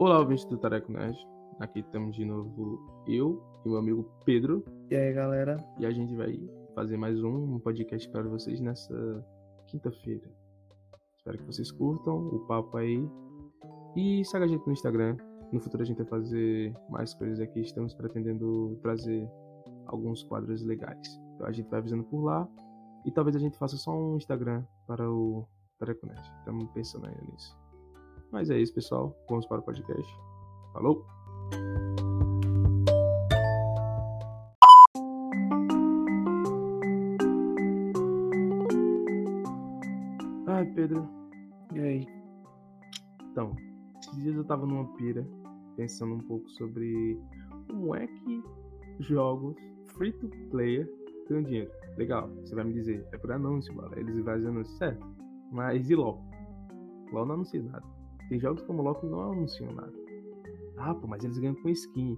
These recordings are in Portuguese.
Olá, ouvintes do Tareco Nerd. Aqui estamos de novo eu e meu amigo Pedro. E aí, galera? E a gente vai fazer mais um podcast para vocês nessa quinta-feira. Espero que vocês curtam o papo aí. E segue a gente no Instagram. No futuro a gente vai fazer mais coisas aqui. Estamos pretendendo trazer alguns quadros legais. Então a gente vai avisando por lá. E talvez a gente faça só um Instagram para o Tareco Nerd. Estamos pensando ainda nisso. Mas é isso, pessoal. Vamos para o podcast. Falou! Ai, Pedro. E aí? Então, esses dias eu tava numa pira pensando um pouco sobre como é que jogos free to player ganham dinheiro. Legal, você vai me dizer, é por anúncio, mano. Eles fazem anúncio, certo? Mas e LOL? LOL não anuncia nada. Tem jogos como LOL que não anunciam nada. Ah, pô, mas eles ganham com skin.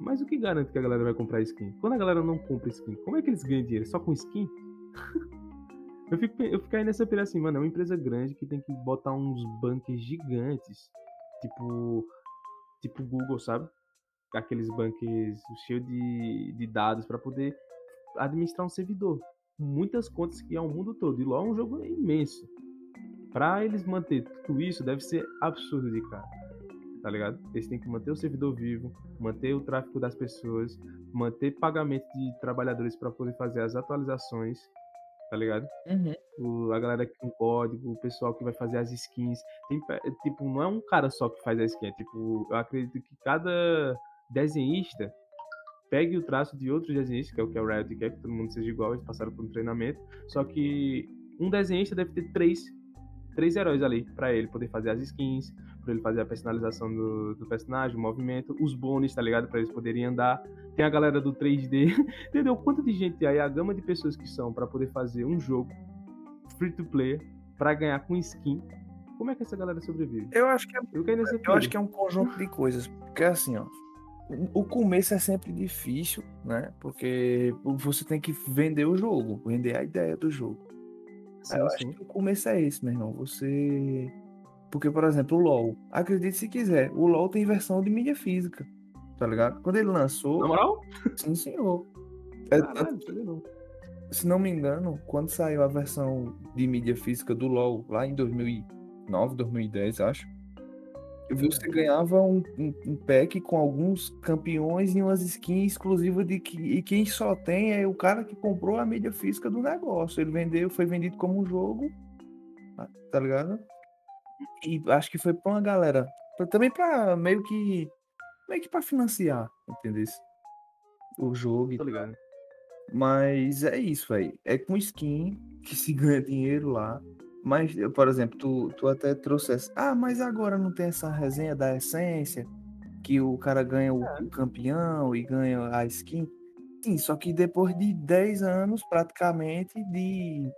Mas o que garante que a galera vai comprar skin? Quando a galera não compra skin, como é que eles ganham dinheiro? Só com skin? eu, fico, eu fico aí nessa pira assim, mano, é uma empresa grande que tem que botar uns bunkers gigantes. Tipo. Tipo Google, sabe? Aqueles bunkers cheios de, de dados para poder administrar um servidor. Muitas contas que é o mundo todo. E LoL é um jogo imenso. Pra eles manter tudo isso, deve ser absurdo de cara. Tá ligado? Eles têm que manter o servidor vivo, manter o tráfego das pessoas, manter pagamento de trabalhadores para poder fazer as atualizações, tá ligado? Uhum. O, a galera que tem código, o pessoal que vai fazer as skins. Tem, tipo, não é um cara só que faz a skin. É, tipo, eu acredito que cada desenhista pegue o traço de outros desenhistas, que é o que é o Riot quer, que todo mundo seja igual, eles passaram por um treinamento. Só que um desenhista deve ter três três heróis ali para ele poder fazer as skins, para ele fazer a personalização do, do, personagem, o movimento, os bônus, tá ligado? Para eles poderem andar. Tem a galera do 3D, entendeu? Quanto de gente aí, a gama de pessoas que são para poder fazer um jogo free to play para ganhar com skin. Como é que essa galera sobrevive? Eu acho que é, eu, eu acho que é um conjunto de coisas, porque assim, ó, o começo é sempre difícil, né? Porque você tem que vender o jogo, vender a ideia do jogo. Sim, eu sim. acho que o começo é esse, meu irmão. Você. Porque, por exemplo, o LoL. Acredite se quiser, o LoL tem versão de mídia física. Tá ligado? Quando ele lançou. Na moral? Sim, senhor. É, Caralho. Se não me engano, quando saiu a versão de mídia física do LoL, lá em 2009, 2010, acho você ganhava um, um, um, pack com alguns campeões e umas skins exclusivas de que e quem só tem é o cara que comprou a mídia física do negócio. Ele vendeu, foi vendido como um jogo, tá, tá ligado? E acho que foi pra uma galera, pra, também para meio que meio que para financiar, entendeu? O jogo. Tô ligado. Mas é isso, aí. É com skin que se ganha dinheiro lá. Mas, por exemplo, tu, tu até trouxe essa. Ah, mas agora não tem essa resenha da essência, que o cara ganha o, é. o campeão e ganha a skin. Sim, só que depois de 10 anos, praticamente, de,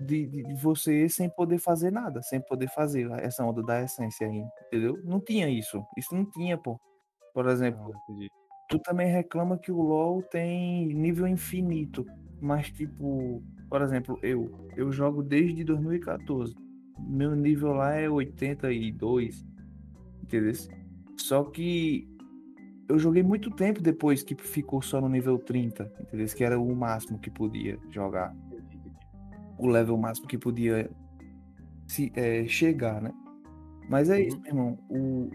de, de, você sem poder fazer nada, sem poder fazer essa onda da essência aí, entendeu? Não tinha isso. Isso não tinha, pô. Por exemplo, tu também reclama que o LoL tem nível infinito, mas tipo, por exemplo, eu, eu jogo desde 2014. Meu nível lá é 82, entendeu? Só que eu joguei muito tempo depois que ficou só no nível 30, entendeu? Que era o máximo que podia jogar. O level máximo que podia se, é, chegar, né? Mas é uhum. isso, meu irmão. O...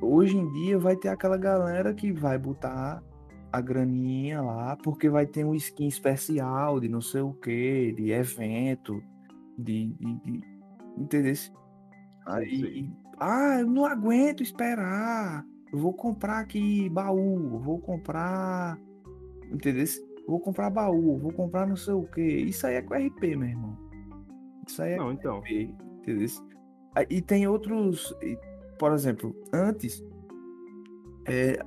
Hoje em dia vai ter aquela galera que vai botar a graninha lá, porque vai ter um skin especial de não sei o que, de evento, de. de, de entendeu? Aí, ah, eu não aguento esperar. Eu vou comprar aqui baú, vou comprar. Entendeu? Vou comprar baú, vou comprar não sei o que. Isso aí é com RP, meu irmão. Isso aí é não, então. RP, entendeu? E tem outros. Por exemplo, antes. É,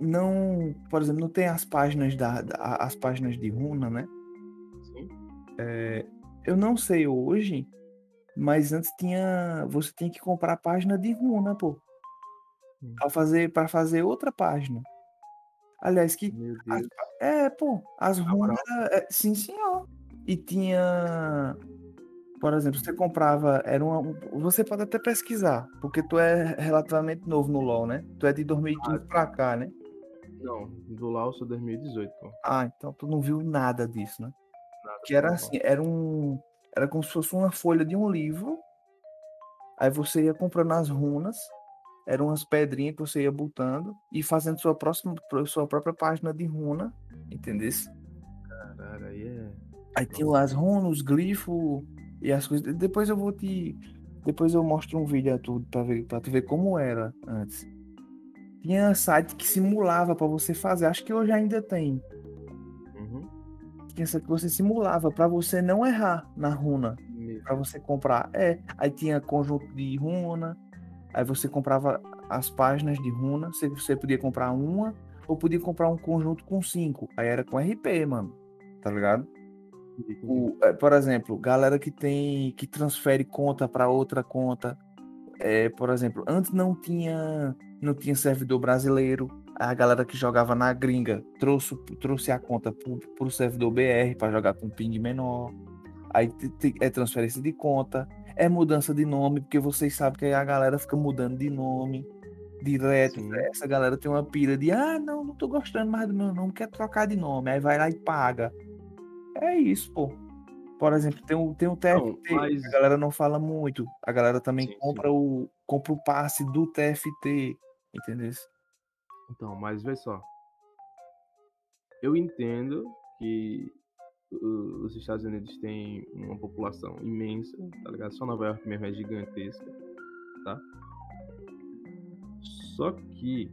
não, por exemplo, não tem as páginas da, da as páginas de runa, né? Sim. É, eu não sei hoje, mas antes tinha, você tinha que comprar a página de runa, pô, hum. para fazer para fazer outra página. Aliás, que as, é, pô, as runas, é, sim, senhor. E tinha Por exemplo, você comprava, era uma, um- você pode até pesquisar, porque tu é relativamente novo no LoL, né? Tu é de 2015 pra cá, né? Não, do sou 2018, pô. Ah, então tu não viu nada disso, né? Nada Que era assim, era um, era como se fosse uma folha de um livro. Aí você ia comprando as runas, eram umas pedrinhas que você ia botando e fazendo sua próxima, sua própria página de runa, entendeu? LoL. Caralho, aí é. Aí tinha as runas, os glifos e as coisas. Depois eu vou te. Depois eu mostro um vídeo a tudo pra, ver, pra tu ver como era antes. Tinha site que simulava pra você fazer. Acho que hoje ainda tem. Uhum. Tinha site que você simulava pra você não errar na runa. Pra você comprar. É. Aí tinha conjunto de runa. Aí você comprava as páginas de runa. Você, você podia comprar uma. Ou podia comprar um conjunto com cinco. Aí era com RP, mano. Tá ligado? O, é, por exemplo, galera que tem que transfere conta para outra conta. É, por exemplo, antes não tinha não tinha servidor brasileiro. A galera que jogava na gringa trouxe, trouxe a conta para o servidor BR para jogar com ping menor. Aí é transferência de conta, é mudança de nome, porque vocês sabem que aí a galera fica mudando de nome direto. Sim. Essa galera tem uma pira de ah, não, não tô gostando mais do meu nome, quer trocar de nome. Aí vai lá e paga. É isso, pô. Por exemplo, tem o, tem o TFT, mas- a galera não fala muito. A galera também Sim, compra, O, compra o passe do TFT, entendeu? Então, mas vê só. Eu entendo que os Estados Unidos têm uma população imensa, tá ligado? Só Nova York mesmo é gigantesca, tá? Só que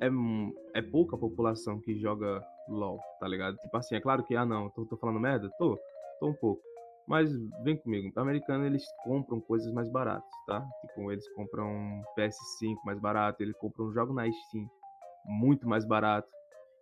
é, é pouca população que joga LoL, tá ligado? Tipo assim, é claro que, ah não, tô, tô falando merda? Tô, tô um pouco. Mas vem comigo, americano eles compram coisas mais baratas, tá? Tipo, eles compram PS5 mais barato, eles compram um jogo na Steam muito mais barato.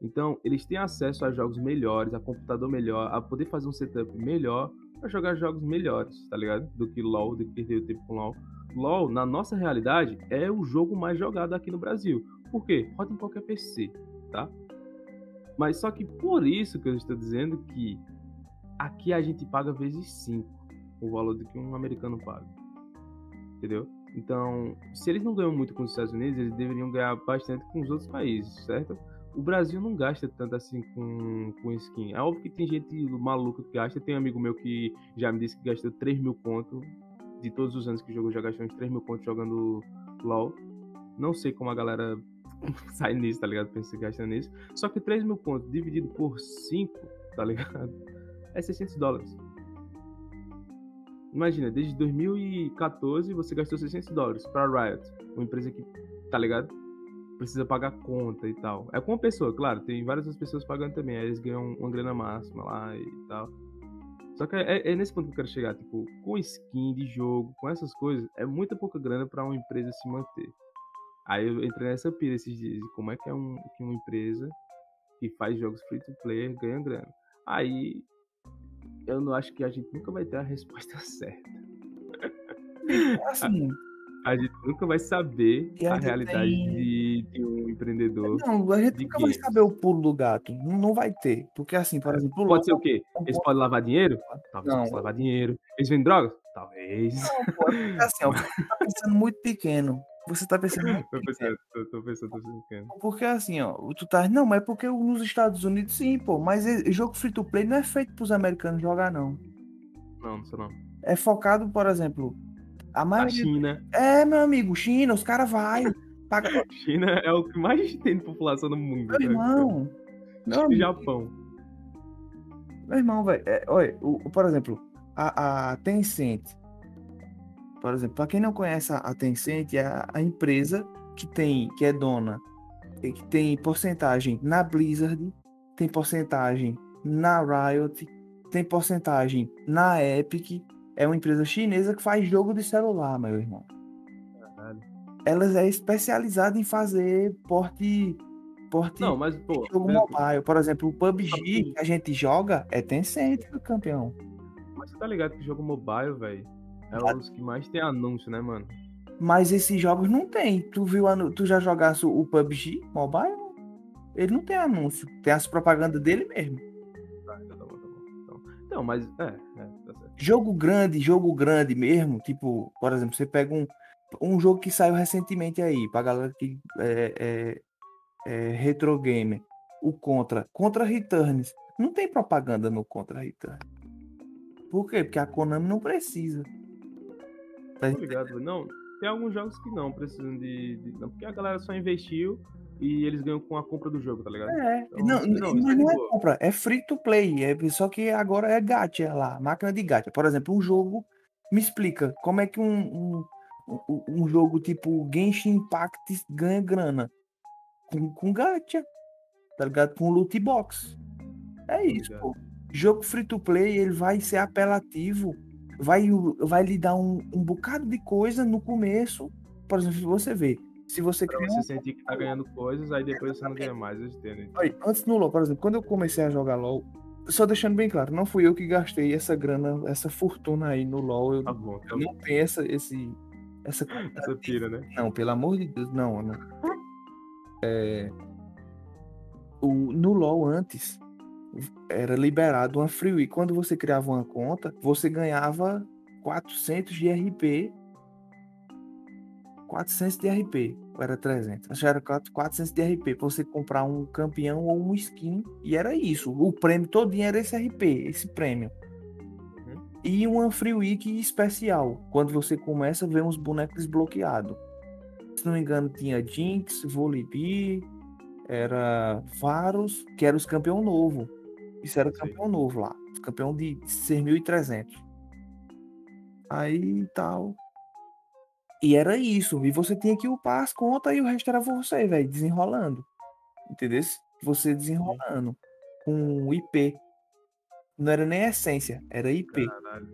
Então, eles têm acesso a jogos melhores, a computador melhor, a poder fazer um setup melhor para jogar jogos melhores, tá ligado? Do que LoL, do que perder o tempo com LoL. LoL, na nossa realidade, é o jogo mais jogado aqui no Brasil. Por quê? Roda em qualquer PC, tá? Mas só que por isso que eu estou dizendo que aqui a gente paga vezes 5 o valor do que um americano paga. Entendeu? Então, se eles não ganham muito com os Estados Unidos, eles deveriam ganhar bastante com os outros países, certo? O Brasil não gasta tanto assim com, com skin. É óbvio que tem gente maluca que gasta. Tem um amigo meu que já me disse que gastou 3 mil conto. De todos os anos que jogou, já gastou uns 3 mil conto jogando LOL. Não sei como a galera sai nisso, tá ligado? Pensa que gasta nisso. Só que 3 mil conto dividido por 5, tá ligado? É 600 dólares. Imagina, desde 2014 você gastou 600 dólares pra Riot, uma empresa que, tá ligado? Precisa pagar conta e tal. É com uma pessoa, claro, tem várias outras pessoas pagando também, aí eles ganham uma grana máxima lá e tal. Só que é, é nesse ponto que eu quero chegar, tipo, com skin de jogo, com essas coisas, é muita pouca grana pra uma empresa se manter. Aí eu entrei nessa pira esses dias, como é que é um, que uma empresa que faz jogos free to play ganha grana. Aí eu não acho que a gente nunca vai ter a resposta certa. Assim, A gente nunca vai saber a ainda realidade tem- de, de um empreendedor. não, a gente nunca vai games. saber o pulo do gato. Não vai ter. Porque assim, por exemplo, o Pode ser o quê? Eles podem lavar dinheiro? Talvez Não. lavar dinheiro. Eles vendem drogas? Talvez. Não, é porque assim, ó, você tá pensando muito pequeno. Você tá pensando Tô pequeno. pensando, tô, tô pensando, tô pensando. Porque assim, ó, tu tá. Não, mas é porque nos Estados Unidos sim, pô. Mas jogo free to play não é feito pros americanos jogar, não. Não, não sei não. É focado, por exemplo. A A maioria. China. É, meu amigo, China, os caras vai. Paga... China é o que mais tem de população no mundo. Meu né? irmão. Meu amigo, Japão. meu irmão, velho. É, olha, o, o- por exemplo, a, a Tencent. Por exemplo, pra quem não conhece a, Tencent, é a, empresa que tem, que é dona, e que tem porcentagem na Blizzard, tem porcentagem na Riot, tem porcentagem na Epic. É uma empresa chinesa que faz jogo de celular, meu irmão. Caralho. Ela é especializada em fazer porte, porte Não, mas, pô. jogo é, mobile. Por exemplo, o PUBG que a gente joga é Tencent, campeão. Mas você tá ligado que jogo mobile, velho, é os que mais tem anúncio, né, mano? Mas esses jogos não tem. Tu viu, tu já jogasse o PUBG mobile? Ele não tem anúncio. Tem as propagandas dele mesmo. Tá, tá bom, tá bom. Então, Então, mas. É, é, tá certo. Jogo grande, jogo grande mesmo, tipo, por exemplo, você pega um, um jogo que saiu recentemente aí, pra galera que é, é, é retro gamer, o Contra, Contra Returns. Não tem propaganda no Contra Returns. Por quê? Porque a Konami não precisa. Tá ligado, não. Tem alguns jogos que não precisam de, de- Não, porque a galera só investiu e eles ganham com a compra do jogo, tá ligado? É, Então, não, não, isso é não é boa. compra, é free to play. É, só que agora é gacha lá, máquina de gacha. Por exemplo, um jogo. Me explica como é que um, um, um- jogo tipo Genshin Impact ganha grana? Com, com gacha, tá ligado? Com loot box. É isso, pô. Jogo free to play, ele vai ser apelativo, vai, vai lhe dar um, um bocado de coisa no começo. Por exemplo, você vê, se você Pra você um sentir que tá ganhando coisas, aí depois você não ganha mais, eu entendo. Olha, antes no LoL, por exemplo, quando eu comecei a jogar LoL, só deixando bem claro, não fui eu que gastei essa grana, essa fortuna aí no LoL. Eu Tá bom, tá eu bom. não tenho essa, esse, essa Essa pira, né? Não, pelo amor de Deus, não. não. É, o, no LoL antes, era liberado uma free week. Quando você criava uma conta, você ganhava 400 de RP. 400 de RP, ou era 300? Acho que era 4 400 de RP pra você comprar um campeão ou um skin. E era isso. O prêmio todinho era esse RP, esse prêmio. E uma free week especial. Quando você começa ver uns bonecos desbloqueados. Se não me engano, tinha Jinx, Volibear, era Varus, que era os campeão novo. Isso era campeão novo lá. Campeão de 6.300. Aí tal. E era isso. E você tinha que upar as contas e o resto era você, velho, desenrolando. Entendeu? Você desenrolando. Com IP. Não era nem essência, era IP. Caralho.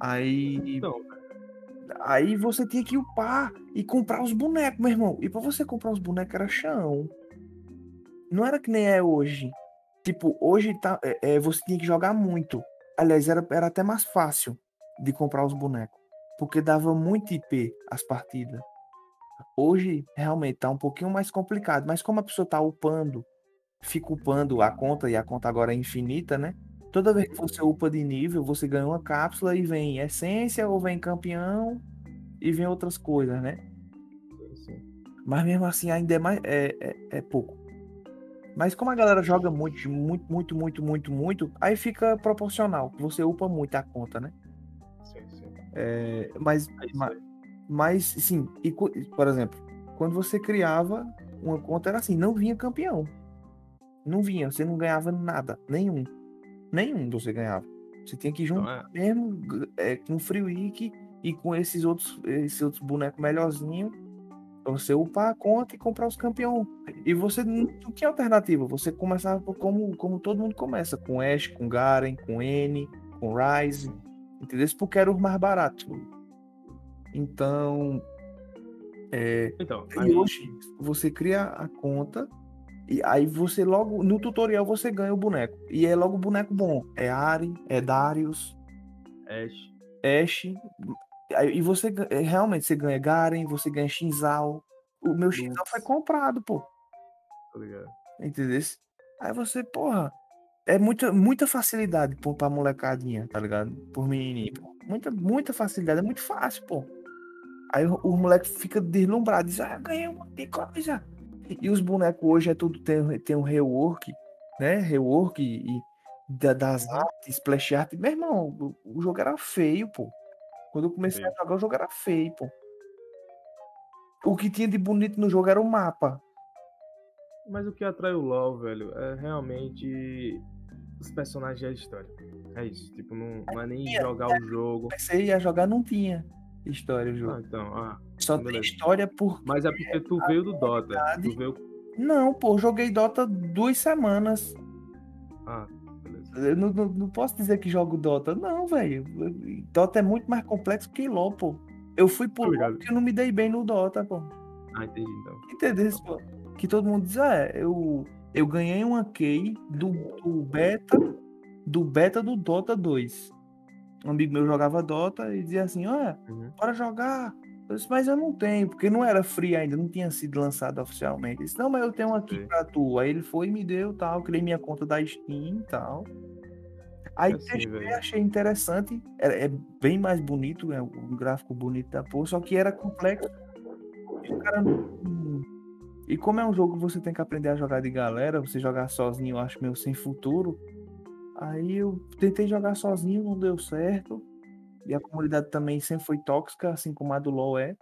Aí. Então, Aí você tinha que upar e comprar os bonecos, meu irmão. E pra você comprar os bonecos era chão. Não era que nem é hoje. Tipo, hoje tá, é, é, você tinha que jogar muito. Aliás, era, era até mais fácil de comprar os bonecos. Porque dava muito IP as partidas. Hoje, realmente, tá um pouquinho mais complicado. Mas como a pessoa tá upando, fica upando a conta, e a conta agora é infinita, né? Toda vez que você upa de nível, você ganha uma cápsula e vem essência, ou vem campeão, e vem outras coisas, né? Mas mesmo assim ainda é mais é, é, é pouco. Mas como a galera joga muito, muito, muito, muito, muito, muito, aí fica proporcional. Você upa muito a conta, né? sim, sim. É, mas, É isso ma- aí. mas sim, e, por exemplo, quando você criava uma conta era assim, não vinha campeão. Não vinha, você não ganhava nada, nenhum. Nenhum você ganhava. Você tinha que Então, juntar mesmo é, com Free Week e com esses outros, esses outros bonecos melhorzinhos pra você upar a conta e comprar os campeões. E você não tinha alternativa. Você começava como, como todo mundo começa, com Ash, com Garen, com N, com Ryze, entendeu? Porque era o mais barato. Então, é, Então, aí, hoje você cria a conta e aí você logo no tutorial você ganha o boneco. E é logo o boneco bom. É Ari, é Darius, Ash, Ashe. E você é, realmente você ganha Garen, você ganha Shinzal. O meu Shinzal foi comprado, pô. tá ligado? Entendeu? Aí você, porra, é muita, muita facilidade pô, pra molecadinha, tá ligado? Por menininho, pô. Muita, muita facilidade, é muito fácil, pô. Aí o, o moleque fica deslumbrado, diz, ah, ganhei um de coisa. E os bonecos hoje é tudo, tem, tem um rework, né? Rework e, e da- das artes, splash art. Meu irmão, o, o jogo era feio, pô. Quando eu comecei a jogar, o jogo era feio, pô. O que tinha de bonito no jogo era o mapa. Mas o que atrai o LoL, velho, é realmente os personagens e a história. É isso. Tipo, não, não é nem jogar o jogo. Comecei a jogar, não tinha história o jogo. Ah, então, ah. Só tem história por. Mas é porque tu veio do Dota. verdade- Tu veio. Não, pô, joguei Dota duas semanas. Ah. Eu não, não, não posso dizer que jogo Dota. Não, velho. Dota é muito mais complexo que LOL, pô. Eu fui por LOL porque eu não me dei bem no Dota, pô. Ah, entendi então. Entendeu? pô? Que todo mundo diz, ah, eu, eu ganhei uma key do, do beta do beta do Dota 2. Um amigo meu jogava Dota e dizia assim, olha, Uhum. bora jogar. Eu disse, mas eu não tenho, porque não era free ainda, não tinha sido lançado oficialmente. Ele disse, não, mas eu tenho aqui Sei. pra tu. Aí ele foi e me deu tal, criei minha conta da Steam e tal. Aí É assim, testei, velho. achei interessante. É, é bem mais bonito, é um gráfico bonito da porra, só que era complexo. E o cara não. E como é um jogo que você tem que aprender a jogar de galera, você jogar sozinho, eu acho meio sem futuro. Aí eu tentei jogar sozinho, não deu certo. E a comunidade também sempre foi tóxica, assim como a do LoL é.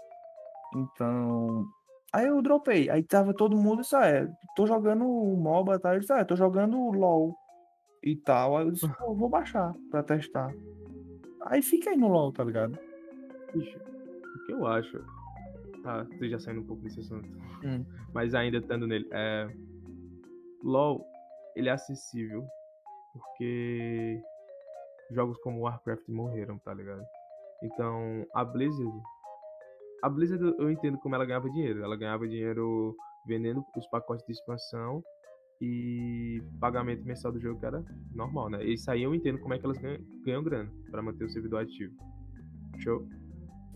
Então. Aí eu dropei. Aí tava todo mundo, isso é, tô jogando MOBA, tá? Eu disse, é, tô jogando o LoL e tal. Aí eu disse, pô, vou baixar pra testar. Aí fiquei no LoL, tá ligado? Bicho, o que eu acho. Tá, você já saindo um pouco desse assunto. Hum. Mas ainda estando nele. É. LOL, ele é acessível. Porque. Jogos como Warcraft morreram, tá ligado? Então, a Blizzard. A Blizzard eu entendo como ela ganhava dinheiro. Ela ganhava dinheiro vendendo os pacotes de expansão e pagamento mensal do jogo que era normal, né? Isso aí eu entendo como é que elas ganham, ganham grana pra manter o servidor ativo. Show?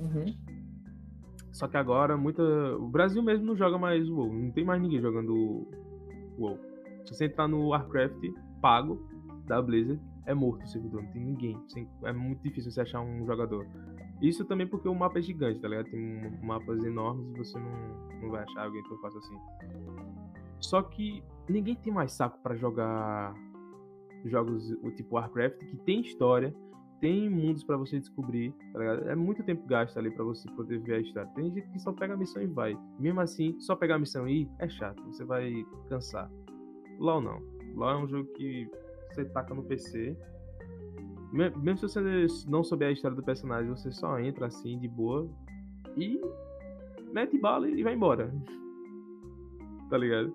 Uhum. Só que agora muita. O Brasil mesmo não joga mais WoW. Não tem mais ninguém jogando WoW. Se você entrar no Warcraft pago da Blizzard, é morto o servidor. Não tem ninguém. É muito difícil você achar um jogador. Isso também porque o mapa é gigante, tá ligado? Tem mapas enormes e você não, não vai achar alguém tão fácil assim. Só que ninguém tem mais saco pra jogar jogos tipo Warcraft que tem história, tem mundos pra você descobrir, tá ligado? É muito tempo gasto ali pra você poder ver a história. Tem gente que só pega a missão e vai. Mesmo assim, só pegar a missão e ir é chato, você vai cansar. LoL não. LoL é um jogo que você taca no PC. Me- Mesmo se você não souber a história do personagem, você só entra assim de boa e mete bala e vai embora. Tá ligado?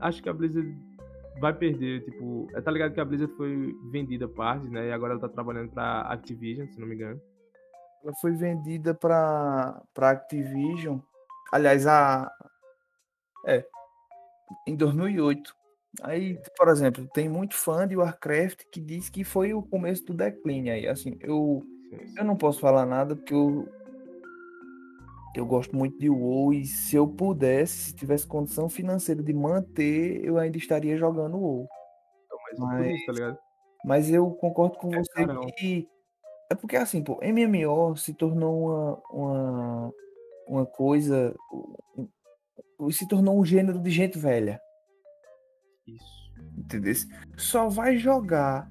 Acho que a Blizzard vai perder, tipo, é, tá ligado que a Blizzard foi vendida parte, né? E agora ela tá trabalhando pra Activision, se não me engano. Ela foi vendida pra, pra Activision. Aliás, a. É. Em 2008. Aí, por exemplo, tem muito fã de Warcraft que diz que foi o começo do declínio aí. Assim, eu, eu não posso falar nada porque eu. Eu gosto muito de WoW e se eu pudesse, se tivesse condição financeira de manter, eu ainda estaria jogando WoW. Então, mas por isso, tá ligado? Mas eu concordo com É você carão. que. É porque assim, pô, MMO se tornou uma, uma, uma coisa. Se tornou um gênero de gente velha. Isso. Entendeu? Só vai jogar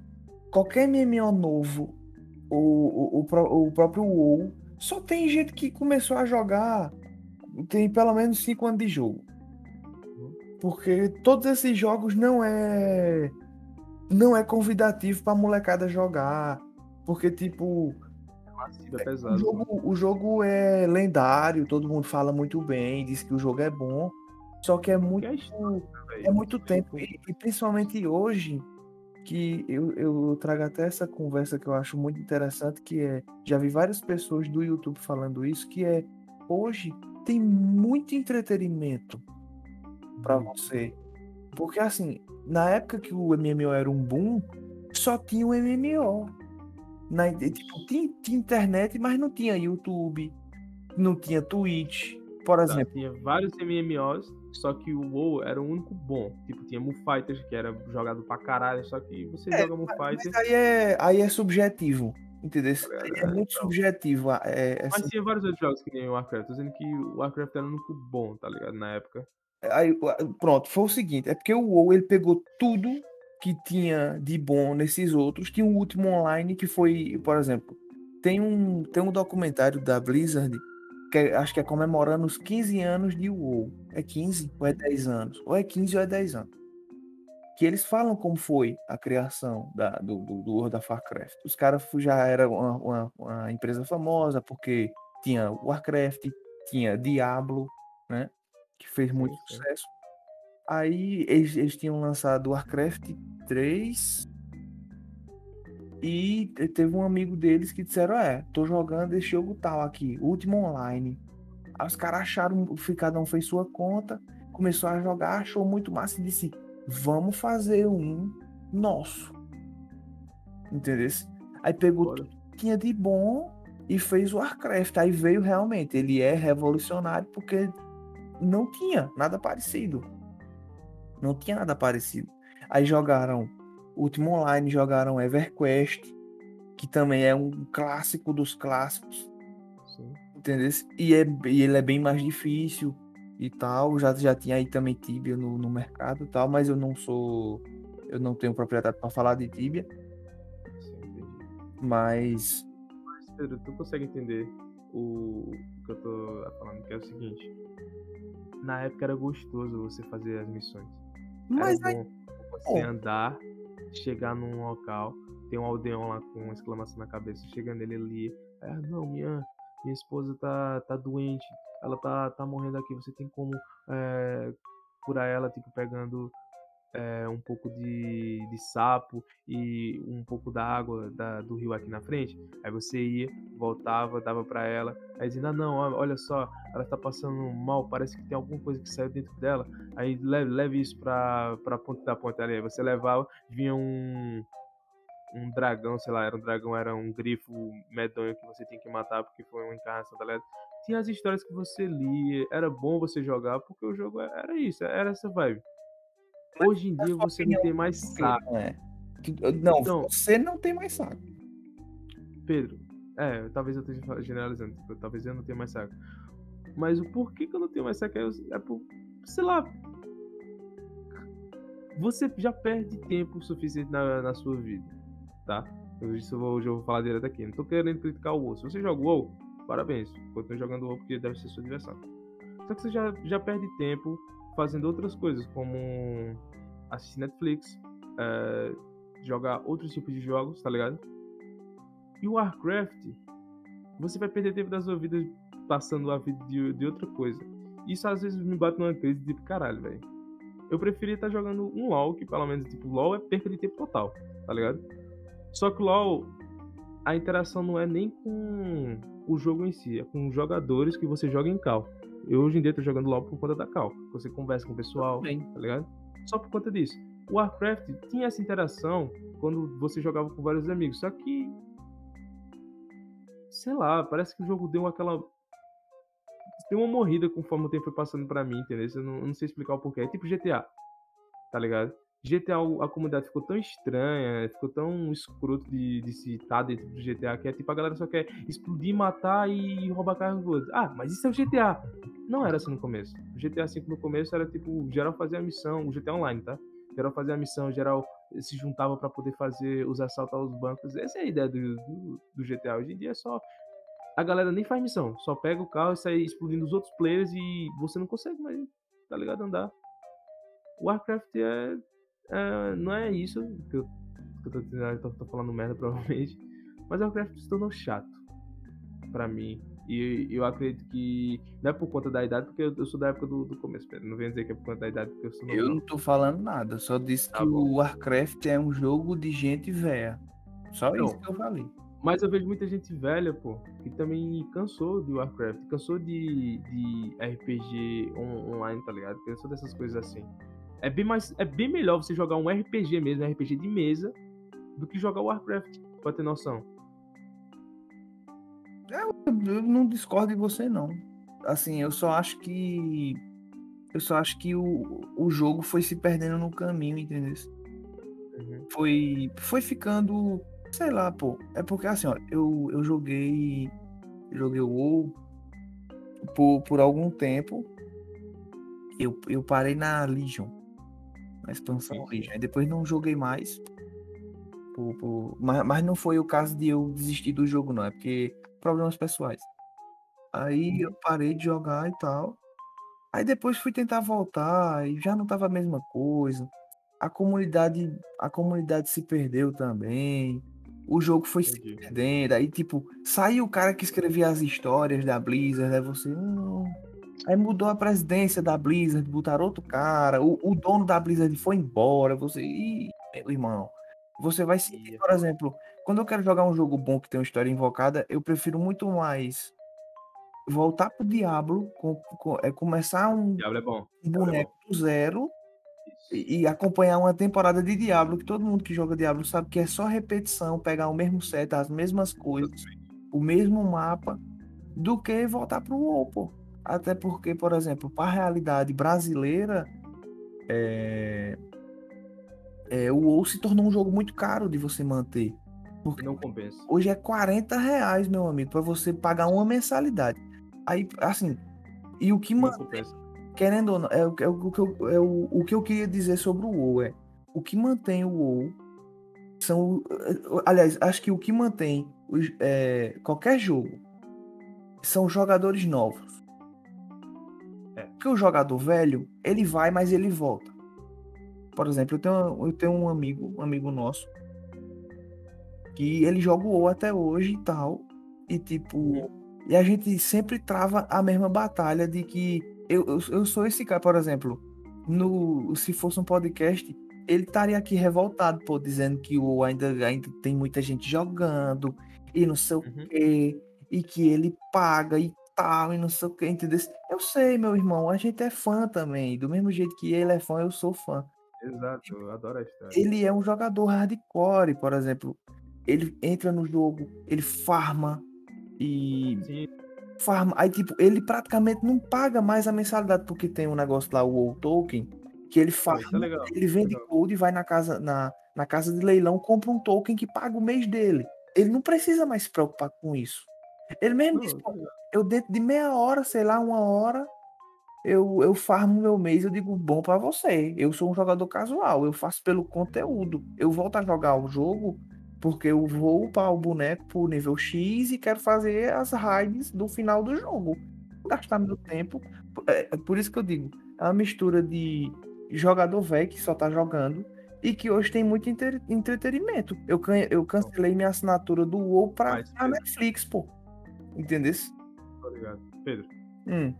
qualquer MMO novo, o, o, o, o próprio WoW, só tem gente que começou a jogar. Tem pelo menos 5 anos de jogo. Porque todos esses jogos não é. Não é convidativo pra molecada jogar. Porque, tipo, é o pesado. jogo, o jogo é lendário, todo mundo fala muito bem, diz que o jogo é bom. Só que é muito, é velho. é muito tempo. E, e principalmente hoje, que eu, eu trago até essa conversa que eu acho muito interessante, que é. Já vi várias pessoas do YouTube falando isso, que é hoje tem muito entretenimento pra você. Porque assim, na época que o MMO era um boom, só tinha o MMO. Na, tipo, tinha, tinha internet, mas não tinha YouTube, não tinha Twitch. Por Tá, exemplo, Tinha vários MMOs, só que o WoW era o único bom. Tipo, tinha Mu Fighters, que era jogado pra caralho, só que você É, joga Mu mas Fighter. aí é, aí é subjetivo. Entendeu? É, é muito subjetivo. É, é Mas assim, tinha vários outros jogos que nem o Warcraft. Tô dizendo que o Warcraft era o único bom, tá ligado? Na época. Aí, pronto, foi o seguinte, é porque o WoW ele pegou tudo que tinha de bom nesses outros. Tinha um último online que foi, por exemplo, tem um, tem um documentário da Blizzard que é- acho que é comemorando os 15 anos de WoW. É 15 ou é 10 anos? Ou é 15 ou é 10 anos. Que eles falam como foi a criação da, do, do, do World of Warcraft. Os caras já eram uma, uma, uma empresa famosa porque tinha Warcraft, tinha Diablo, né? Que fez muito sucesso. Aí eles, eles tinham lançado Warcraft 3 e te- teve um amigo deles que disseram: É, tô jogando esse jogo tal aqui, último online. Aí os caras acharam, que cada um fez sua conta, começou a jogar, achou muito massa e disse: Vamos fazer um nosso. Entendeu? Aí pegou tudo que tinha de bom e fez o Warcraft. Aí veio realmente, ele é revolucionário porque não tinha nada parecido. Não tinha nada parecido. Aí jogaram Último Online jogaram EverQuest, que também é um clássico dos clássicos. Sim. Entendeu? E, é, e ele é bem mais difícil e tal. Já, já tinha aí também Tibia no, no mercado e tal, mas eu não sou. Eu não tenho propriedade para falar de Tibia. Sim, entendi. Mas. Mas, Pedro, tu consegue entender o que eu tô falando, que é o seguinte. Na época era gostoso você fazer as missões. Mas era aí, bom você Bom. andar, chegar num local, tem um aldeão lá com uma exclamação na cabeça, chega nele ali, ah não, minha, minha esposa tá, tá doente, ela tá, tá morrendo aqui, você tem como é, curar ela, tipo, pegando é, um pouco de, de sapo e um pouco da água da, do rio aqui na frente. Aí você ia, voltava, dava pra ela, aí dizendo, ah não, olha só, ela tá passando mal, parece que tem alguma coisa que saiu dentro dela. Aí leve, leve isso pra, pra ponta da ponta ali. Aí você levava, vinha um. Um dragão, sei lá, era um dragão, era um grifo medonho que você tinha que matar porque foi uma encarnação, ligado? Tinha as histórias que você lia, era bom você jogar porque o jogo era isso, era essa vibe. Hoje em dia você não tem mais saco. Não, é? Não Então- você não tem mais saco. Pedro, é, talvez eu esteja generalizando, tipo, talvez eu não tenha mais saco. Mas o porquê que eu não tenho mais saco é, é por, sei lá. Você já perde tempo suficiente na, na sua vida, tá? Eu, isso eu vou, hoje eu vou falar direto aqui. Não tô querendo criticar o WoW. Se você joga o WoW, parabéns. Continue jogando o WoW porque deve ser sua diversão. Só que você já, já perde tempo fazendo outras coisas, como assistir Netflix, é, jogar outros tipos de jogos, tá ligado? E o Warcraft, você vai perder tempo da sua vida passando a vida de, de outra coisa. Isso às vezes me bate numa crise de tipo, caralho, velho. Eu preferia estar jogando um LoL, que pelo menos, tipo, LoL é perca de tempo total, tá ligado? Só que o LoL, a interação não é nem com o jogo em si, é com os jogadores que você joga em cal. Eu hoje em dia tô jogando LoL por conta da cal. Você conversa com o pessoal, Bem, tá ligado? Só por conta disso. O Warcraft tinha essa interação quando você jogava com vários amigos, só que. Sei lá, parece que o jogo deu aquela. Deu uma morrida conforme o tempo foi passando pra mim, entendeu? Eu não, eu não sei explicar o porquê. É tipo GTA, tá ligado? GTA, a comunidade ficou tão estranha, ficou tão escroto de, de se estar dentro do GTA, que é tipo, a galera só quer explodir, matar e roubar carro dos outros. Ah, mas isso é o GTA. Não era assim no começo. O GTA V no começo era tipo, geral fazia a missão, o GTA Online, tá? Geral fazia a missão, geral se juntava pra poder fazer os assaltos aos bancos. Essa é a ideia do, do, do GTA. Hoje em dia é só. A galera nem faz missão, só pega o carro e sai explodindo os outros players e você não consegue mais, tá ligado? Andar. Warcraft é. É- não é isso que eu, que eu tô, dizendo, eu tô, tô falando merda provavelmente. Mas Warcraft se tornou chato pra mim. E eu acredito que não é por conta da idade, porque eu, eu sou da época do, do começo, Pedro. Não venho dizer que é por conta da idade, porque eu sou eu não tô falando nada, só disse Tá que bom. o Warcraft é um jogo de gente velha. Só Não. isso que eu falei. Mas eu vejo muita gente velha, pô, que também cansou de Warcraft, cansou de, de RPG on- online, tá ligado? Cansou dessas coisas assim. É bem, mais, é bem melhor você jogar um RPG mesmo, um RPG de mesa, do que jogar Warcraft, pra ter noção. Eu não discordo de você, não. Assim, eu só acho que. Eu só acho que o, o jogo foi se perdendo no caminho, entendeu? Uhum. Foi, foi ficando. Sei lá, pô. É porque assim, ó, eu, eu joguei. Joguei o WoW por, por algum tempo. Eu, eu parei na Legion. Na expansão. Legion. Aí depois não joguei mais. Por- por- mas, mas não foi o caso de eu desistir do jogo, não. É porque problemas pessoais. Aí eu parei de jogar e tal. Aí depois fui tentar voltar e já não tava a mesma coisa. A comunidade, a comunidade se perdeu também. O jogo foi se Entendi. perdendo. Aí, tipo, saiu o cara que escrevia as histórias da Blizzard. Aí você. hum. Aí mudou a presidência da Blizzard, botaram outro cara. O, o dono da Blizzard foi embora. Você. Ih, meu irmão. Você vai sentir, por exemplo, quando eu quero jogar um jogo bom que tem uma história invocada, eu prefiro muito mais voltar pro Diablo, com, com- é, começar um Diablo é bom. um é boneco do zero e, e acompanhar uma temporada de Diablo, que todo mundo que joga Diablo sabe que é só repetição, pegar o mesmo set, as mesmas coisas, o mesmo mapa, do que voltar pro WoW, pô. Até porque, por exemplo, para a realidade brasileira, é, é, o WoW se tornou um jogo muito caro de você manter. Porque Não compensa. hoje é 40 reais, meu amigo, pra você pagar uma mensalidade. Aí, assim, e o que Não mantém, querendo ou não, é, o, é o que eu, é o, o que eu queria dizer sobre o WoW, é o que mantém o WoW são, aliás, acho que o que mantém os- é, qualquer jogo são jogadores novos. Porque o jogador velho, ele vai, mas ele volta. Por exemplo, eu tenho, eu tenho um amigo, um amigo nosso, que ele joga o até hoje e tal. E tipo, e a gente sempre trava a mesma batalha de que eu, eu, eu sou esse cara, por exemplo, no se fosse um podcast, ele estaria aqui revoltado, pô, dizendo que o WoW ainda, ainda tem muita gente jogando e não sei o Uhum. quê, e que ele paga e tal, e não sei o quê, entendeu? Eu sei, meu irmão, a gente é fã também. Do mesmo jeito que ele é fã, eu sou fã Exato, eu adoro a história. ele é um jogador hardcore, por exemplo. Ele entra no jogo, ele farma e Sim, farma. Aí, tipo, ele praticamente não paga mais a mensalidade porque tem um negócio lá, o WoW Token, que ele é farma, legal. ele vende legal. gold e vai na casa, na, na casa de leilão, compra um token que paga o mês dele. Ele não precisa mais se preocupar com isso. Ele mesmo Não, eu dentro de meia hora, sei lá, uma hora, eu, eu farmo meu mês, eu digo, bom pra você. Eu sou um jogador casual, eu faço pelo conteúdo. Eu volto a jogar o jogo porque eu vou upar o boneco pro nível X e quero fazer as raids do final do jogo. Gastar meu tempo. É, é por isso que eu digo, é uma mistura de jogador velho que só tá jogando e que hoje tem muito entre- entretenimento. Eu, can- eu cancelei minha assinatura do WoW pra, Mas, pra Netflix, pô. Entendeu? Tá ligado. Pedro, Hum.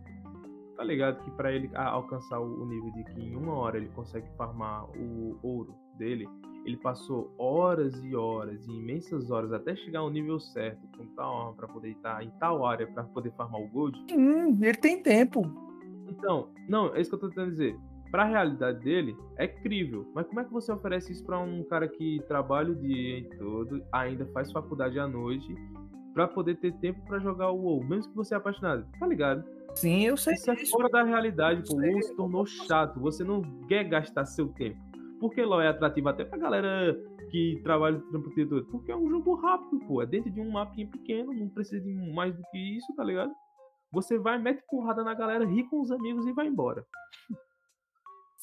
tá ligado que pra ele alcançar o nível de que em uma hora ele consegue farmar o ouro dele, ele passou horas e horas, e imensas horas, até chegar ao nível certo, com tal arma pra poder estar em tal área pra poder farmar o gold. Hum, ele tem tempo. Então, não, é isso que eu tô tentando dizer. Pra realidade dele, é crível. Mas como é que você oferece isso pra um cara que trabalha o dia em todo, ainda faz faculdade à noite, pra poder ter tempo pra jogar o WoW, mesmo que você é apaixonado? Tá ligado? Sim, eu sei Isso é fora da realidade, pô. O. WoW se tornou chato. Você não quer gastar seu tempo. Por que LoL é atrativo até pra galera que trabalha o tempo todo? Porque é um jogo rápido, pô. É dentro de um mapinha pequeno, não precisa de mais do que isso, tá ligado? Você vai, mete porrada na galera, ri com os amigos e vai embora.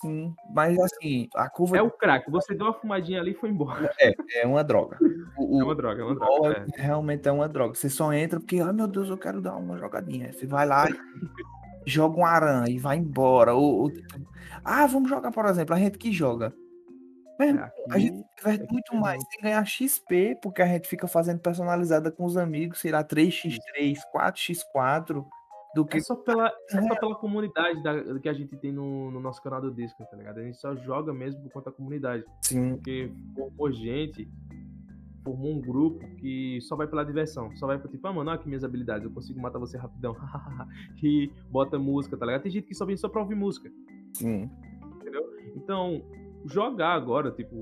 Sim, mas assim, a curva É o crack. Você deu uma fumadinha ali e foi embora. é uma droga. O, É uma droga, é uma droga. é- realmente é uma droga. Você só entra porque, ai meu Deus, eu quero dar uma jogadinha. Você vai lá e joga um aranha e vai embora. Ou, ou tipo, ah, vamos jogar, por exemplo, a gente que joga. É, a gente diverte aqui muito é mais sem ganhar XP, porque a gente fica fazendo personalizada com os amigos, sei lá, 3x3, 4x4, do que É só pela, é só pela comunidade da- que a gente tem no, no nosso canal do Discord, tá ligado? A gente só joga mesmo por conta da comunidade. sim. Porque formou gente, formou um grupo que só vai pela diversão. Só vai pro tipo, ah, mano, olha aqui minhas habilidades, eu consigo matar você rapidão. e bota música, tá ligado? Tem gente que só vem só pra ouvir música. Sim. Então, jogar agora, tipo,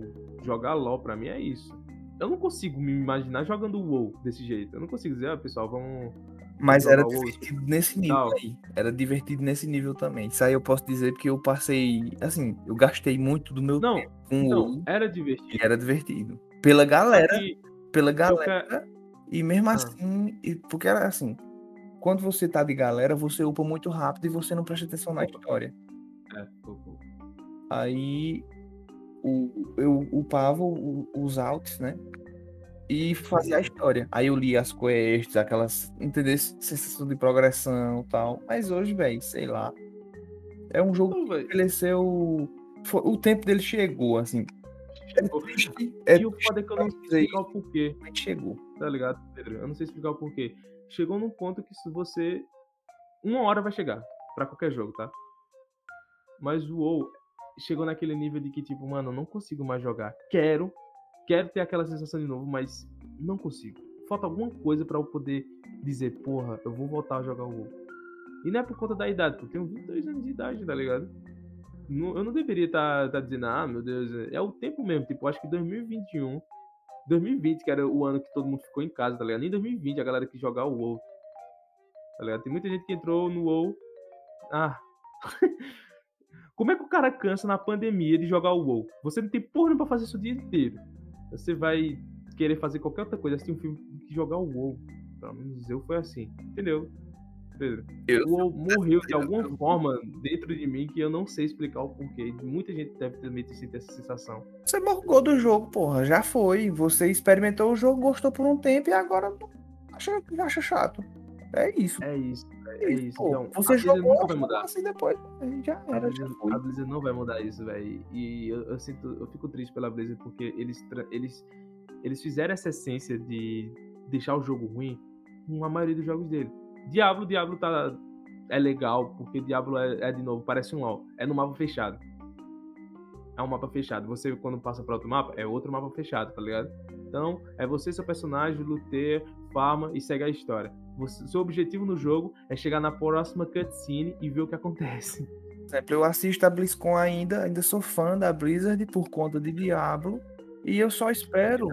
jogar LOL pra mim é isso. Eu não consigo me imaginar jogando WoW desse jeito. Eu não consigo dizer, ah, pessoal, vamos. Mas era divertido nesse nível Tal. aí. Era divertido nesse nível também. Isso aí eu posso dizer porque eu passei. Assim, eu gastei muito do meu Não, tempo com o então, era divertido. era divertido. Pela galera, que pela galera. E mesmo Ah. assim, e- porque era assim. Quando você tá de galera, você upa muito rápido e você não presta atenção na história. É. Aí o, eu upava os altos, né? E fazia a história. Aí eu lia as quests, aquelas, entendeu? Sensação de progressão e tal. Mas hoje, velho, sei lá. É um jogo que envelheceu. foi- o tempo dele chegou, assim. É Chegou. triste. É E o foda é que eu não sei explicar o porquê. mas chegou. Tá ligado, Pedro? Eu não sei explicar o porquê. Chegou num ponto que se você. Uma hora vai chegar. Pra qualquer jogo, tá? Mas o WoW chegou naquele nível de que, tipo, mano, eu não consigo mais jogar. Quero. Quero ter aquela sensação de novo, mas não consigo. Falta alguma coisa pra eu poder dizer, porra, eu vou voltar a jogar o WoW. E não é por conta da idade, porque eu tenho 22 anos de idade, tá ligado? Eu não deveria estar dizendo, ah, meu Deus, é o tempo mesmo. Tipo, acho que 2021 2020, que era o ano que todo mundo ficou em casa, tá ligado? Nem 2020 a galera quis jogar o WoW. Tá ligado? Tem muita gente que entrou no WoW. Ah. Como é que o cara cansa na pandemia de jogar o WoW? Você não tem porra pra fazer isso o dia inteiro. Você vai querer fazer qualquer outra coisa, assistir um filme que jogar o WoW. Pelo menos eu foi assim, entendeu? Pedro. Eu... O WoW morreu de alguma forma dentro de mim que eu não sei explicar o porquê. Muita gente deve também ter sentido essa sensação. Você morgou do jogo, porra. Já foi. Você experimentou o jogo, gostou por um tempo e agora acha, acha chato. É isso. É isso. É, isso. Pô, então, você jogou nunca vai mudar. assim depois. Já era. A Blizzard, a Blizzard não vai mudar isso, velho. E eu, eu, sinto, eu fico triste pela Blizzard porque eles, eles, eles fizeram essa essência de deixar o jogo ruim com a maioria dos jogos dele. Diablo, Diablo tá é legal, porque Diablo é, é, de novo, parece um LoL. É no mapa fechado. É um mapa fechado. Você, quando passa para outro mapa, é outro mapa fechado, tá ligado? Então, é você, seu personagem, luteia, farma e segue a história. Você, seu objetivo no jogo é chegar na próxima cutscene e ver o que acontece. Exemplo, eu assisto a BlizzCon ainda, ainda sou fã da Blizzard por conta de Diablo. E eu só espero.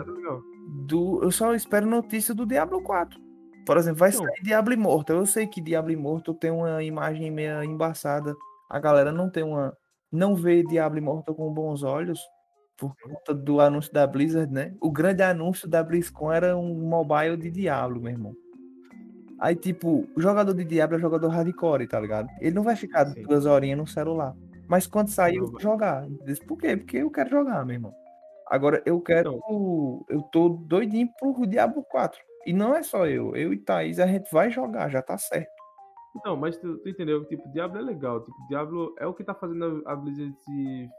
Do, eu só espero notícia do Diablo 4. Por exemplo, vai sair Diablo Immortal. Eu sei que Diablo Immortal tem uma imagem meio embaçada. A galera não tem uma. Não vê Diablo Immortal com bons olhos por conta do anúncio da Blizzard, né? O grande anúncio da BlizzCon era um mobile de Diablo, meu irmão. Aí, tipo, o jogador de Diablo é jogador hardcore, tá ligado? Ele não vai ficar Sim. duas horinhas no celular. Mas quando sair, eu vou jogar. Por quê? Porque eu quero jogar, meu irmão. Agora, eu quero. Então. Eu tô doidinho pro Diablo 4. E não é só eu, eu e Thaís, a gente vai jogar, já tá certo. Não, mas tu, tu, entendeu? Tipo, Diablo é legal. Tipo, Diablo é o que tá fazendo a Blizzard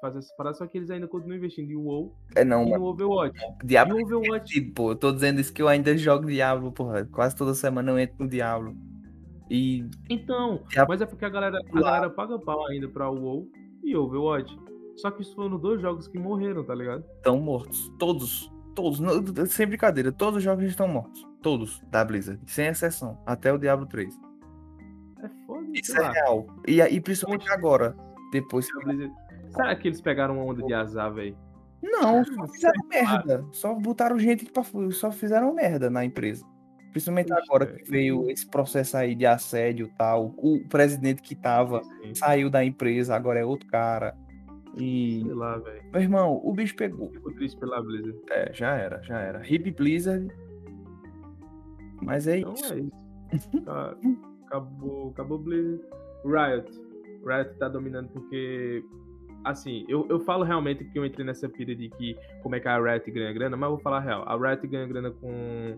fazer essas paradas, só que eles ainda continuam investindo em WoW é, não, e no Overwatch. Diablo e no Overwatch. É pô, eu tô dizendo isso que eu ainda jogo Diablo, porra. Quase toda semana eu entro no Diablo. E. Então, Diablo... mas é porque a galera, a galera paga pau ainda pra WoW e Overwatch. Só que isso foram dois jogos que morreram, tá ligado? Estão mortos. Todos. Todos. sem brincadeira, todos os jogos estão mortos. Todos da Blizzard, sem exceção, até o Diablo 3. Isso é real. E, e principalmente agora, depois. Será que eles pegaram uma onda de azar, velho? Não, só fizeram merda. Só botaram gente pra. Só fizeram merda na empresa. Principalmente agora que veio esse processo aí de assédio e tal. O presidente que tava Sim. saiu da empresa, agora é outro cara. E. Sei lá, velho. Meu irmão, o bicho pegou. Ficou triste pela Blizzard. É, já era, já era. Hip Blizzard mas é então isso. é isso. acabou, acabou Blizzard. Riot. Riot tá dominando porque. Assim, eu, eu falo realmente que eu entrei nessa pira de que como é que a Riot ganha grana, mas eu vou falar real. A Riot ganha grana com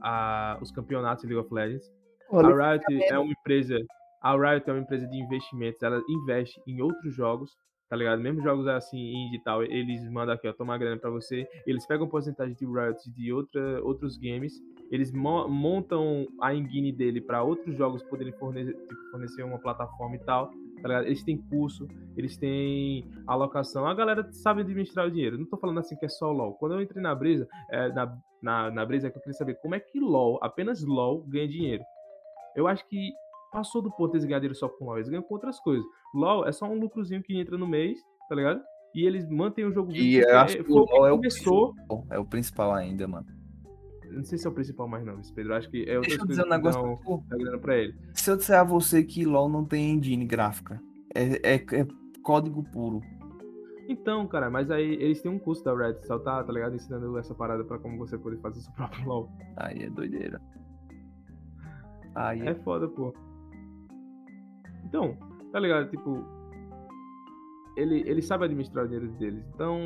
a, os campeonatos de League of Legends. Olha, a Riot é uma empresa. A Riot é uma empresa de investimentos, ela investe em outros jogos, tá ligado? Mesmo jogos assim, indie e tal, eles mandam aqui, ó, tomar grana pra você. Eles pegam porcentagem de Riot de outra, outros games eles montam a engine dele para outros jogos poderem fornecer, tipo, fornecer uma plataforma e tal. Tá eles têm curso, eles têm alocação. A galera sabe administrar o dinheiro. Não tô falando assim que é só LOL. Quando eu entrei na Brisa, é, na, na, na Brisa, é que eu queria saber como é que LOL, apenas LOL, ganha dinheiro. Eu acho que passou do ponto de ganhar dinheiro só com LOL, eles ganham com outras coisas. LOL é só um lucrozinho que entra no mês, tá ligado? E eles mantêm o jogo vivo. E eu acho que o LOL é o, começou... é o principal ainda, mano. Não sei se é o principal mais não, esse Pedro. Acho que é outras Deixa eu dizer um negócio que pra ele. Se eu disser a você que LoL não tem engine gráfica, é, é, é código puro. Então, cara, mas aí eles têm um curso da Red só tá, tá ligado? Ensinando essa parada pra como você poder fazer seu próprio LoL. Aí é doideira. Aí é... é foda, pô. Então, tá ligado? Tipo, ele, ele sabe administrar o dinheiro deles. Então,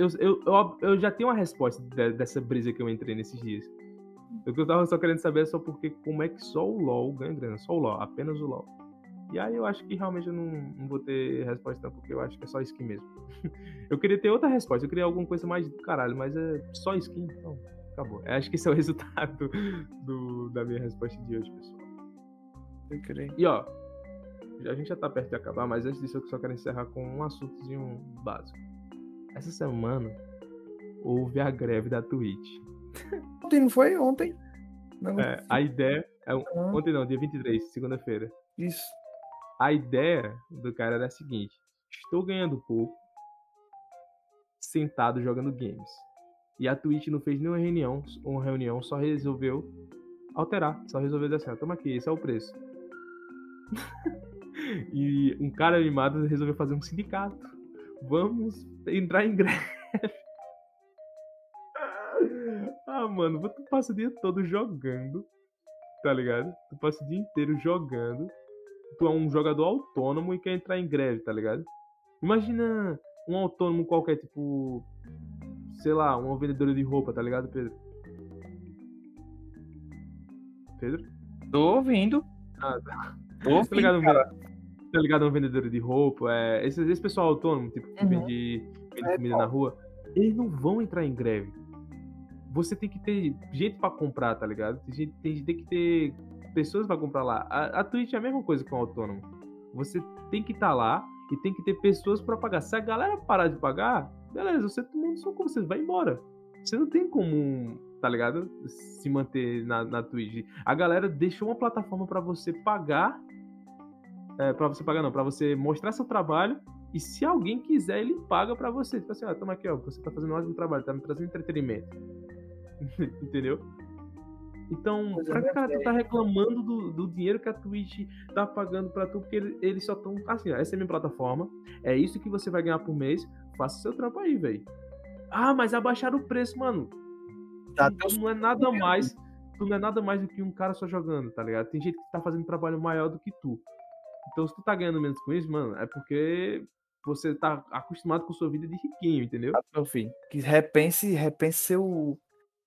eu, eu, eu, eu já tenho uma resposta de, dessa brisa que eu entrei nesses dias. O que eu tava só querendo saber é só porque como é que só o LoL ganha grana. Só o LoL, apenas o LoL. E aí eu acho que realmente eu não, não vou ter resposta não, porque eu acho que é só skin mesmo. eu queria ter outra resposta, eu queria alguma coisa mais do caralho, mas é só skin, então acabou. Eu acho que esse é o resultado do, da minha resposta de hoje, pessoal. Eu creio. E ó, a gente já tá perto de acabar, mas antes disso eu só quero encerrar com um assuntozinho básico. Essa semana houve a greve da Twitch. Ontem não foi? Ontem? Não. É, a ideia. É, ah. Ontem não, dia 23, segunda-feira. Isso. A ideia do cara era a seguinte: estou ganhando pouco, sentado jogando games. E a Twitch não fez nenhuma reunião, uma reunião, só resolveu alterar, só resolveu dizer assim: toma aqui, esse é o preço. E um cara animado resolveu fazer um sindicato. Vamos entrar em greve. Ah, mano, tu passa o dia todo jogando, tá ligado? Tu passa o dia inteiro jogando. Tu é um jogador autônomo e quer entrar em greve, tá ligado? Imagina um autônomo qualquer, tipo. Sei lá, uma vendedora de roupa, tá ligado, Pedro? Pedro? Tô ouvindo. Ah, tá. Tô ouvindo, Tá ligado, cara. Tá ligado um vendedor de roupa? É, esse, esse pessoal autônomo, tipo, que Uhum. vende, vende É, comida na rua, eles não vão entrar em greve. Você tem que ter gente pra comprar, tá ligado? Tem, tem, tem que ter pessoas pra comprar lá. A, a Twitch é a mesma coisa com o autônomo. Você tem que estar lá e tem que ter pessoas pra pagar. Se a galera parar de pagar, beleza, você todo mundo só com você, vai embora. Você não tem como, tá ligado? Se manter na, na Twitch. A galera deixou uma plataforma pra você pagar é, para você pagar não, para você mostrar seu trabalho e se alguém quiser ele paga pra você. Tipo assim, ó, toma aqui, ó, você tá fazendo um ótimo trabalho, tá me trazendo entretenimento. Entendeu? Então, Pois é, pra que né, cara tu tá reclamando do, do dinheiro que a Twitch tá pagando pra tu, porque ele- eles só tão assim, ó, essa é a minha plataforma, é isso que você vai ganhar por mês, faça seu trampo aí, velho. Ah, mas abaixaram o preço, mano. Tá Tu- tu não é nada mais, tu não é nada mais do que um cara só jogando, tá ligado? Tem gente que tá fazendo trabalho maior do que tu. Então, se tu tá ganhando menos com isso, mano, é porque você tá acostumado com sua vida de riquinho, entendeu? Tá, meu filho. Que repense, repense seu,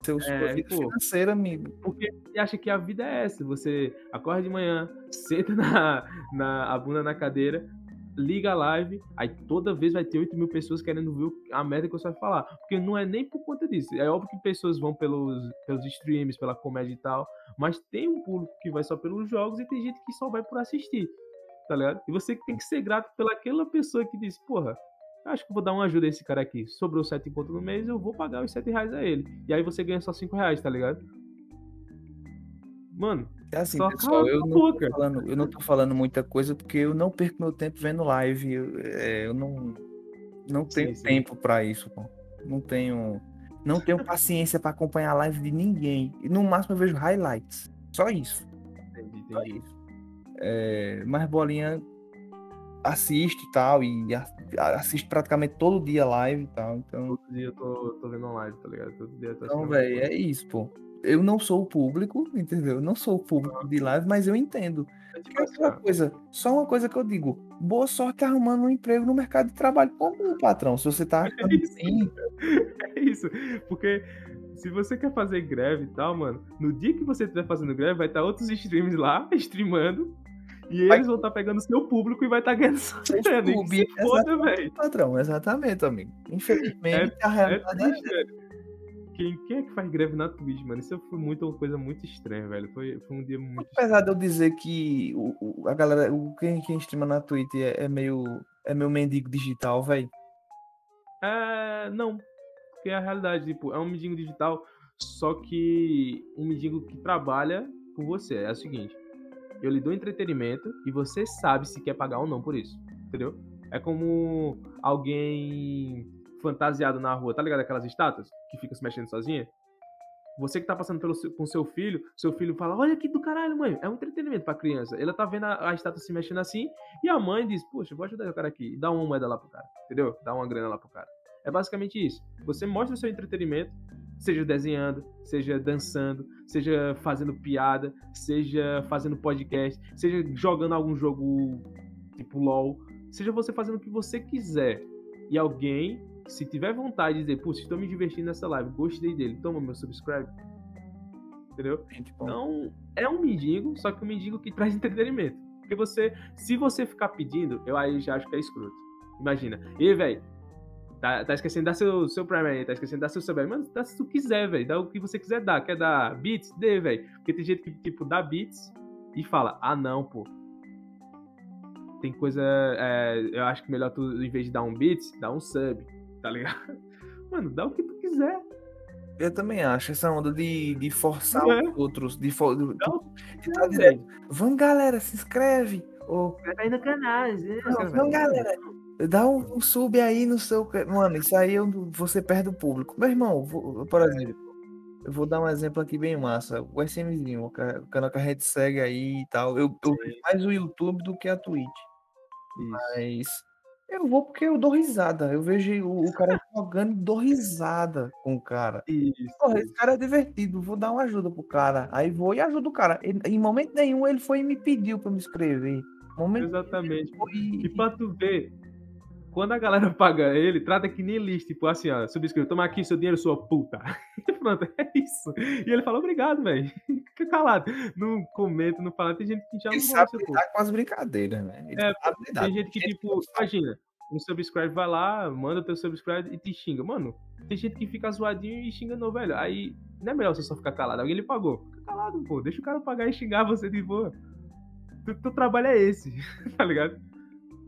seu É, pô. financeira, amigo. Porque você acha que a vida é essa. Você acorda de manhã, senta na, na a bunda na cadeira, liga a live, aí toda vez vai ter 8 mil pessoas querendo ver a merda que você vai falar. Porque não é nem por conta disso. É óbvio que pessoas vão pelos, pelos streams, pela comédia e tal, mas tem um público que vai só pelos jogos e tem gente que só vai por assistir. Tá ligado? E você tem que ser grato pelaquela pessoa que diz, porra, acho que vou dar uma ajuda a esse cara aqui. Sobrou 7 conto no mês, eu vou pagar os 7 reais a ele. E aí você ganha só 5 reais, tá ligado? Mano, É assim, Só pessoal, eu não, tô falando, eu não tô falando muita coisa porque eu não perco meu tempo vendo live. Eu, é, eu não, não tenho Sim, sim. tempo pra isso, pô. Não tenho, não tenho paciência pra acompanhar a live de ninguém. E no máximo eu vejo highlights. Só isso. entendi, Só entendi. isso. É, mas Bolinha assiste e tal, e assiste praticamente todo dia live e tal. Então, Todo dia eu tô, tô vendo online, tá ligado? Todo dia eu tô então velho, é isso, pô. Eu não sou o público, entendeu? Eu não sou o público de live, mas eu entendo. coisa. Tipo é assim, ó, coisa, só uma coisa que eu digo, boa sorte arrumando um emprego no mercado de trabalho comum, patrão. Se você tá achando isso. assim, É isso. Porque se você quer fazer greve e tal, mano, no dia que você estiver fazendo greve, vai estar outros streams lá, streamando. E Vai- eles vão estar pegando seu público e vai estar ganhando sua Seus grana. E que se clubes, foda, velho. patrão, exatamente, amigo. Infelizmente, a É realidade é, triste, velho. Quem, quem é que faz greve na Twitch, mano? Isso foi muito, uma coisa muito estranha, velho. Foi, foi um dia muito Apesar de eu dizer que o, o- a galera, o, quem, quem streama na Twitch é, é meio é meio mendigo digital, velho. É, não. Porque é a realidade, tipo, é um mendigo digital, só que um mendigo que trabalha por você. É o seguinte, eu lhe dou entretenimento e você sabe se quer pagar ou não por isso, entendeu? É como alguém fantasiado na rua, tá ligado? Aquelas estátuas que fica se mexendo sozinha? Você que tá passando pelo seu- com seu filho, seu filho fala, olha que do caralho, mãe, é um entretenimento pra criança. Ela tá vendo a, a estátua se mexendo assim, e a mãe diz, poxa, vou ajudar o cara aqui, e dá uma moeda lá pro cara, entendeu? Dá uma grana lá pro cara. É basicamente isso. Você mostra o seu entretenimento, seja desenhando, seja dançando, seja fazendo piada, seja fazendo podcast, seja jogando algum jogo tipo LOL, seja você fazendo o que você quiser. E alguém, se tiver vontade de dizer, putz, estou me divertindo nessa live, gostei dele, toma meu subscribe. Entendeu? Então, é um mendigo, só que um mendigo que traz entretenimento. Porque você, se você ficar pedindo, eu aí já acho que é escroto. Imagina, e velho, tá, tá esquecendo de dar seu, seu Prime aí, tá esquecendo de dar seu sub aí. Mano, dá se tu quiser, velho, dá o que você quiser dar. Quer dar bits? Dê, velho. Porque tem gente que, tipo, dá bits e fala, ah, não, pô. Tem coisa, é, eu acho que melhor tu, em vez de dar um bits, dar um sub, tá ligado? Mano, dá o que tu quiser. eu também acho essa onda de, de forçar Não é? os outros, de, for, de, Dá o de tá dizendo, vamos galera, se inscreve. Ou, aí no canal. não, vamos galera, dá um, um sub aí no seu. Mano, isso aí eu- você perde o público. Meu irmão, vou- por exemplo, eu vou dar um exemplo aqui bem massa. O SMzinho, o canal que a gente segue aí e tal. Eu, eu mais o YouTube do que a Twitch. Isso. Mas eu vou porque eu dou risada. Eu vejo o, o cara jogando e dou risada com o cara. Isso. Porra, esse cara é divertido, vou dar uma ajuda pro cara. Aí vou e ajudo o cara. em momento nenhum ele foi e me pediu pra me inscrever. Momento Exatamente. E pra tu ver, quando a galera paga ele, trata que nem lista, tipo assim, ó, subscreve, toma aqui seu dinheiro, sua puta. E pronto, é isso. E ele fala, obrigado, velho. Fica calado. Não comenta, não fala. Tem gente que já ele não sabe gosta, com as brincadeiras, né? Ele é, tem gente que, tipo, imagina, um subscribe vai lá, manda teu subscribe e te xinga. Mano, tem gente que fica zoadinho e xinga não, velho. Aí não é melhor você só ficar calado. Alguém lhe pagou. Fica calado, pô. Deixa o cara pagar e xingar você de boa. Teu, teu trabalho é esse, tá ligado?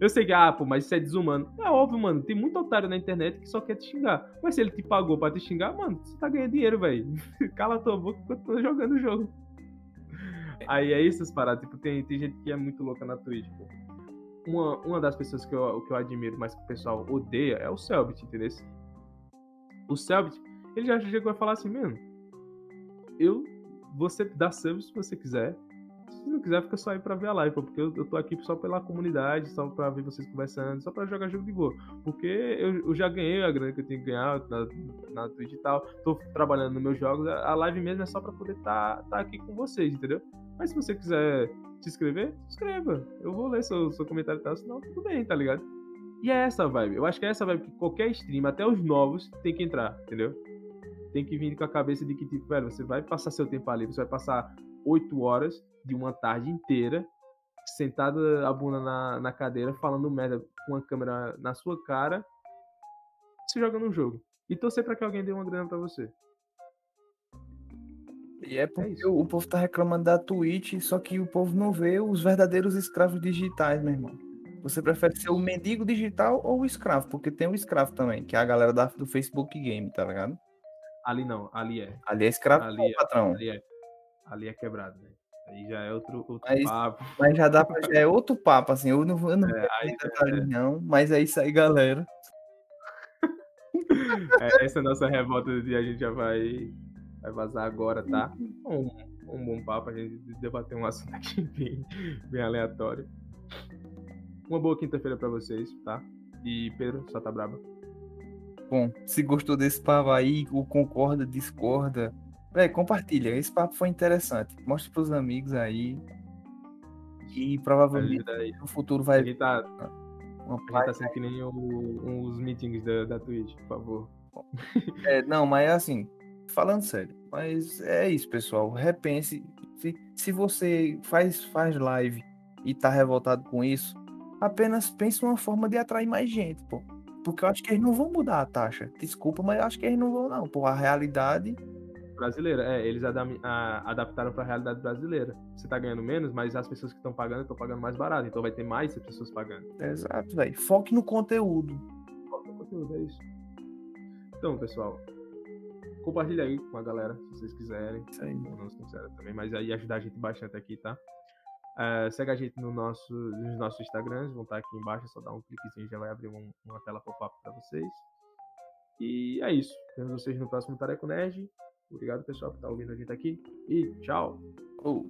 Eu sei que, ah, pô, mas isso é desumano. É óbvio, mano. Tem muito otário na internet que só quer te xingar. Mas se ele te pagou pra te xingar, mano, você tá ganhando dinheiro, velho. Cala tua boca enquanto tá jogando o jogo. Aí é isso, paradas. Tipo, tem, tem gente que é muito louca na Twitch, pô. Uma, uma das pessoas que eu, que eu admiro, mas que o pessoal odeia, é o Selbit, entendeu? O Selbit, ele já chegou a falar assim, mano, eu, você dá sub se você quiser, se não quiser, fica só aí pra ver a live, porque eu, eu tô aqui só pela comunidade, só pra ver vocês conversando, só pra jogar jogo de boa. Porque eu, eu já ganhei a grana que eu tenho que ganhar na, na Twitch e tal, tô trabalhando nos meus jogos, a live mesmo é só pra poder tá, tá aqui com vocês, entendeu? Mas se você quiser se inscrever, se inscreva. Eu vou ler seu, seu comentário e tal, senão tudo bem, tá ligado? E é essa vibe. Eu acho que é essa vibe que qualquer stream, até os novos, tem que entrar, entendeu? Tem que vir com a cabeça de que, tipo, velho, você vai passar seu tempo ali, você vai passar 8 horas de uma tarde inteira, sentada a bunda na, na cadeira, falando merda com a câmera na sua cara, se jogando um jogo. E torcer para que alguém dê uma grana para você. E é, porque é o povo tá reclamando da Twitch, só que o povo não vê os verdadeiros escravos digitais, meu irmão. Você prefere ser o mendigo digital ou o escravo? Porque tem o escravo também, que é a galera da, do Facebook Game, tá ligado? Ali não, ali é. Ali é escravo ali é, patrão? Ali é ali é quebrado, velho. Aí já é outro, outro mas, papo. Mas já dá pra, já é outro papo, assim. Eu não, eu não é, aí, é... não, mas é isso aí, galera. É, essa é nossa revolta do dia, a gente já vai, vai vazar agora, tá? Um, um bom papo, a gente debater um assunto aqui bem, bem aleatório. Uma boa quinta-feira pra vocês, tá? E Pedro, só tá braba. Bom, se gostou desse papo aí, o concorda, discorda, é, compartilha. Esse papo foi interessante. Mostre pros amigos aí. E provavelmente no futuro vai. Ele tá, uma gente tá sendo que nem o, os meetings da, da Twitch, por favor. É, não, mas é assim, falando sério. Mas é isso, pessoal. Repense. Se, se você faz, faz live e tá revoltado com isso, apenas pense uma forma de atrair mais gente, pô. Porque eu acho que eles não vão mudar a taxa. Desculpa, mas eu acho que eles não vão, não. Pô, a realidade brasileira. É, eles a, adaptaram para a realidade brasileira. Você tá ganhando menos, mas as pessoas que estão pagando estão pagando mais barato. Então vai ter mais pessoas pagando. Exato, velho. Foque no conteúdo. Foque no conteúdo, é isso. Então, pessoal, compartilha aí com a galera, se vocês quiserem. Isso aí. Não se quiserem também, mas aí ajudar a gente bastante aqui, tá? Uh, segue a gente no nosso, nos nossos Instagrams, vão estar aqui embaixo, é só dar um cliquezinho já vai abrir um, uma tela pop-up para vocês. E é isso. Vemos vocês no próximo Tareco Nerd. Obrigado, pessoal, por estar ouvindo a gente aqui. E tchau. Oh.